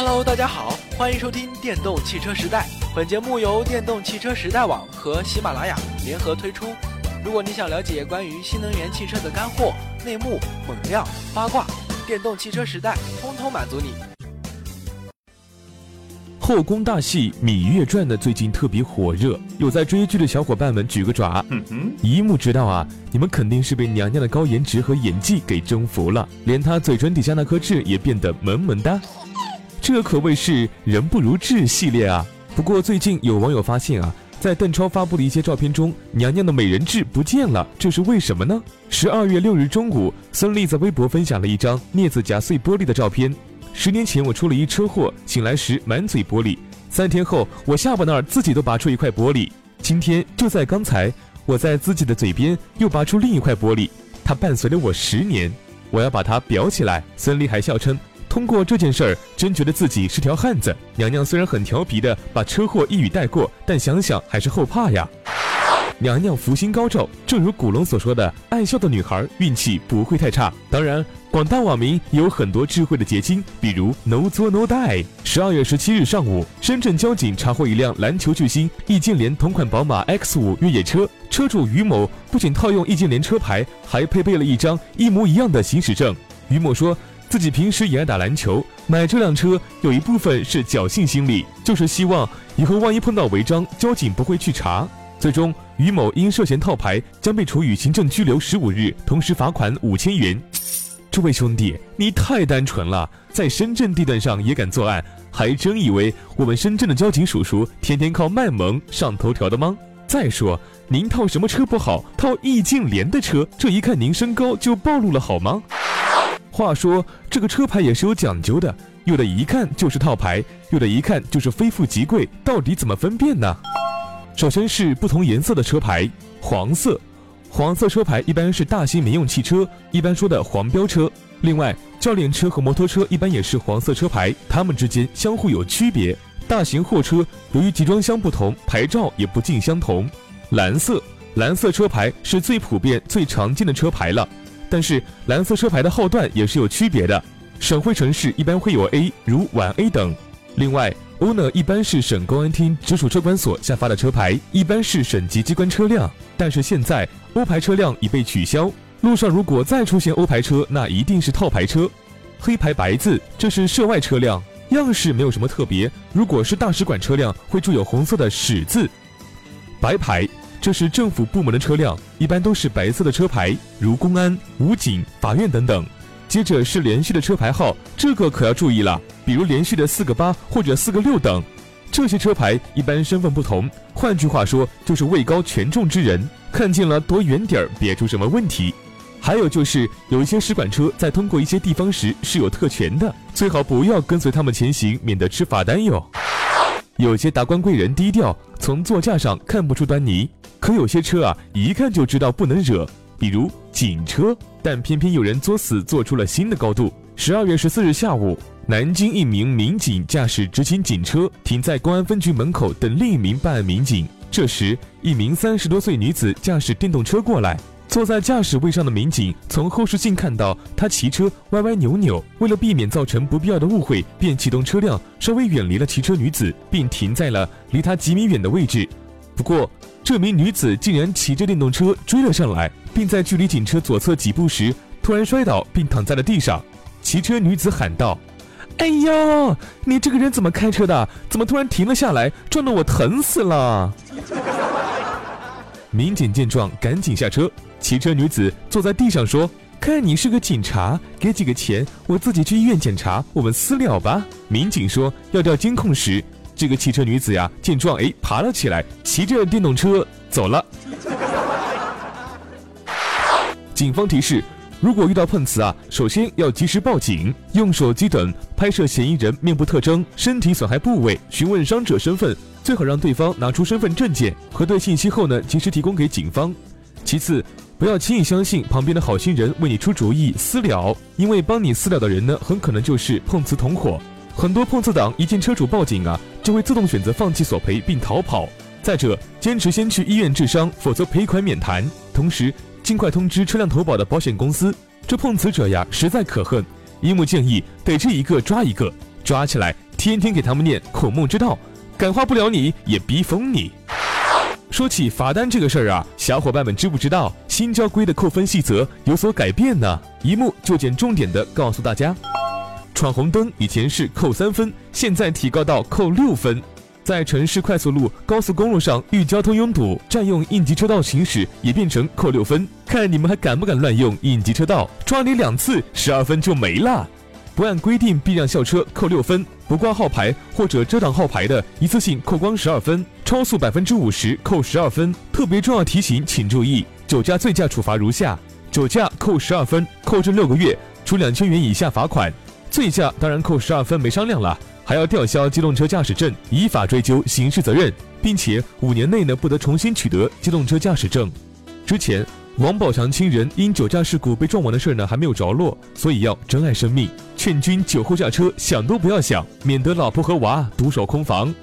Hello，大家好，欢迎收听电动汽车时代。本节目由电动汽车时代网和喜马拉雅联合推出。如果你想了解关于新能源汽车的干货、内幕、猛料、八卦，电动汽车时代通通满足你。后宫大戏《芈月传》呢，最近特别火热，有在追剧的小伙伴们举个爪。嗯哼，一目知道啊，你们肯定是被娘娘的高颜值和演技给征服了，连她嘴唇底下那颗痣也变得萌萌哒。这可谓是人不如志系列啊！不过最近有网友发现啊，在邓超发布的一些照片中，娘娘的美人痣不见了，这是为什么呢？十二月六日中午，孙俪在微博分享了一张镊子夹碎玻璃的照片。十年前我出了一车祸，醒来时满嘴玻璃。三天后，我下巴那儿自己都拔出一块玻璃。今天就在刚才，我在自己的嘴边又拔出另一块玻璃，它伴随了我十年，我要把它裱起来。孙俪还笑称。通过这件事儿，真觉得自己是条汉子。娘娘虽然很调皮的把车祸一语带过，但想想还是后怕呀。娘娘福星高照，正如古龙所说的，爱笑的女孩运气不会太差。当然，广大网民也有很多智慧的结晶，比如 No 作 No Die。十二月十七日上午，深圳交警查获一辆篮球巨星易建联同款宝马 X 五越野车，车主于某不仅套用易建联车牌，还配备了一张一模一样的行驶证。于某说。自己平时也爱打篮球，买这辆车有一部分是侥幸心理，就是希望以后万一碰到违章，交警不会去查。最终，于某因涉嫌套牌，将被处以行政拘留十五日，同时罚款五千元。这位兄弟，你太单纯了，在深圳地段上也敢作案，还真以为我们深圳的交警叔叔天天靠卖萌上头条的吗？再说，您套什么车不好，套易建联的车，这一看您身高就暴露了好吗？话说这个车牌也是有讲究的，有的一看就是套牌，有的一看就是非富即贵，到底怎么分辨呢？首先是不同颜色的车牌，黄色，黄色车牌一般是大型民用汽车，一般说的黄标车。另外，教练车和摩托车一般也是黄色车牌，它们之间相互有区别。大型货车由于集装箱不同，牌照也不尽相同。蓝色，蓝色车牌是最普遍、最常见的车牌了。但是蓝色车牌的号段也是有区别的，省会城市一般会有 A，如皖 A 等。另外，owner 一般是省公安厅直属车管所下发的车牌，一般是省级机关车辆。但是现在欧牌车辆已被取消，路上如果再出现欧牌车，那一定是套牌车。黑牌白字，这是涉外车辆，样式没有什么特别。如果是大使馆车辆，会注有红色的使字。白牌。这是政府部门的车辆，一般都是白色的车牌，如公安、武警、法院等等。接着是连续的车牌号，这个可要注意了，比如连续的四个八或者四个六等。这些车牌一般身份不同，换句话说就是位高权重之人，看见了躲远点儿，别出什么问题。还有就是有一些使馆车在通过一些地方时是有特权的，最好不要跟随他们前行，免得吃罚单哟。有些达官贵人低调，从座驾上看不出端倪。可有些车啊，一看就知道不能惹，比如警车，但偏偏有人作死，做出了新的高度。十二月十四日下午，南京一名民警驾驶执勤警车停在公安分局门口等另一名办案民警。这时，一名三十多岁女子驾驶电动车过来，坐在驾驶位上的民警从后视镜看到她骑车歪歪扭扭，为了避免造成不必要的误会，便启动车辆稍微远离了骑车女子，并停在了离她几米远的位置。不过，这名女子竟然骑着电动车追了上来，并在距离警车左侧几步时突然摔倒，并躺在了地上。骑车女子喊道：“哎呦，你这个人怎么开车的？怎么突然停了下来，撞得我疼死了！”民警见状，赶紧下车。骑车女子坐在地上说：“看你是个警察，给几个钱，我自己去医院检查，我们私了吧。”民警说：“要调监控时。”这个骑车女子呀，见状，哎，爬了起来，骑着电动车走了。警方提示：如果遇到碰瓷啊，首先要及时报警，用手机等拍摄嫌疑人面部特征、身体损害部位，询问伤者身份，最好让对方拿出身份证件，核对信息后呢，及时提供给警方。其次，不要轻易相信旁边的好心人为你出主意私了，因为帮你私了的人呢，很可能就是碰瓷同伙。很多碰瓷党一见车主报警啊，就会自动选择放弃索赔并逃跑。再者，坚持先去医院治伤，否则赔款免谈。同时，尽快通知车辆投保的保险公司。这碰瓷者呀，实在可恨。一木建议，逮这一个抓一个，抓起来天天给他们念孔孟之道，感化不了你也逼疯你。说起罚单这个事儿啊，小伙伴们知不知道新交规的扣分细则有所改变呢？一目就见重点的告诉大家：闯红灯以前是扣三分，现在提高到扣六分。在城市快速路、高速公路上遇交通拥堵，占用应急车道行驶也变成扣六分。看你们还敢不敢乱用应急车道？抓你两次，十二分就没了。不按规定避让校车扣六分，不挂号牌或者遮挡号牌的，一次性扣光十二分；超速百分之五十扣十二分。特别重要提醒，请注意，酒驾醉驾处罚如下：酒驾扣十二分，扣证六个月，处两千元以下罚款；醉驾当然扣十二分，没商量了，还要吊销机动车驾驶证，依法追究刑事责任，并且五年内呢不得重新取得机动车驾驶证。之前。王宝强亲人因酒驾事故被撞亡的事儿呢还没有着落，所以要珍爱生命，劝君酒后驾车想都不要想，免得老婆和娃独守空房。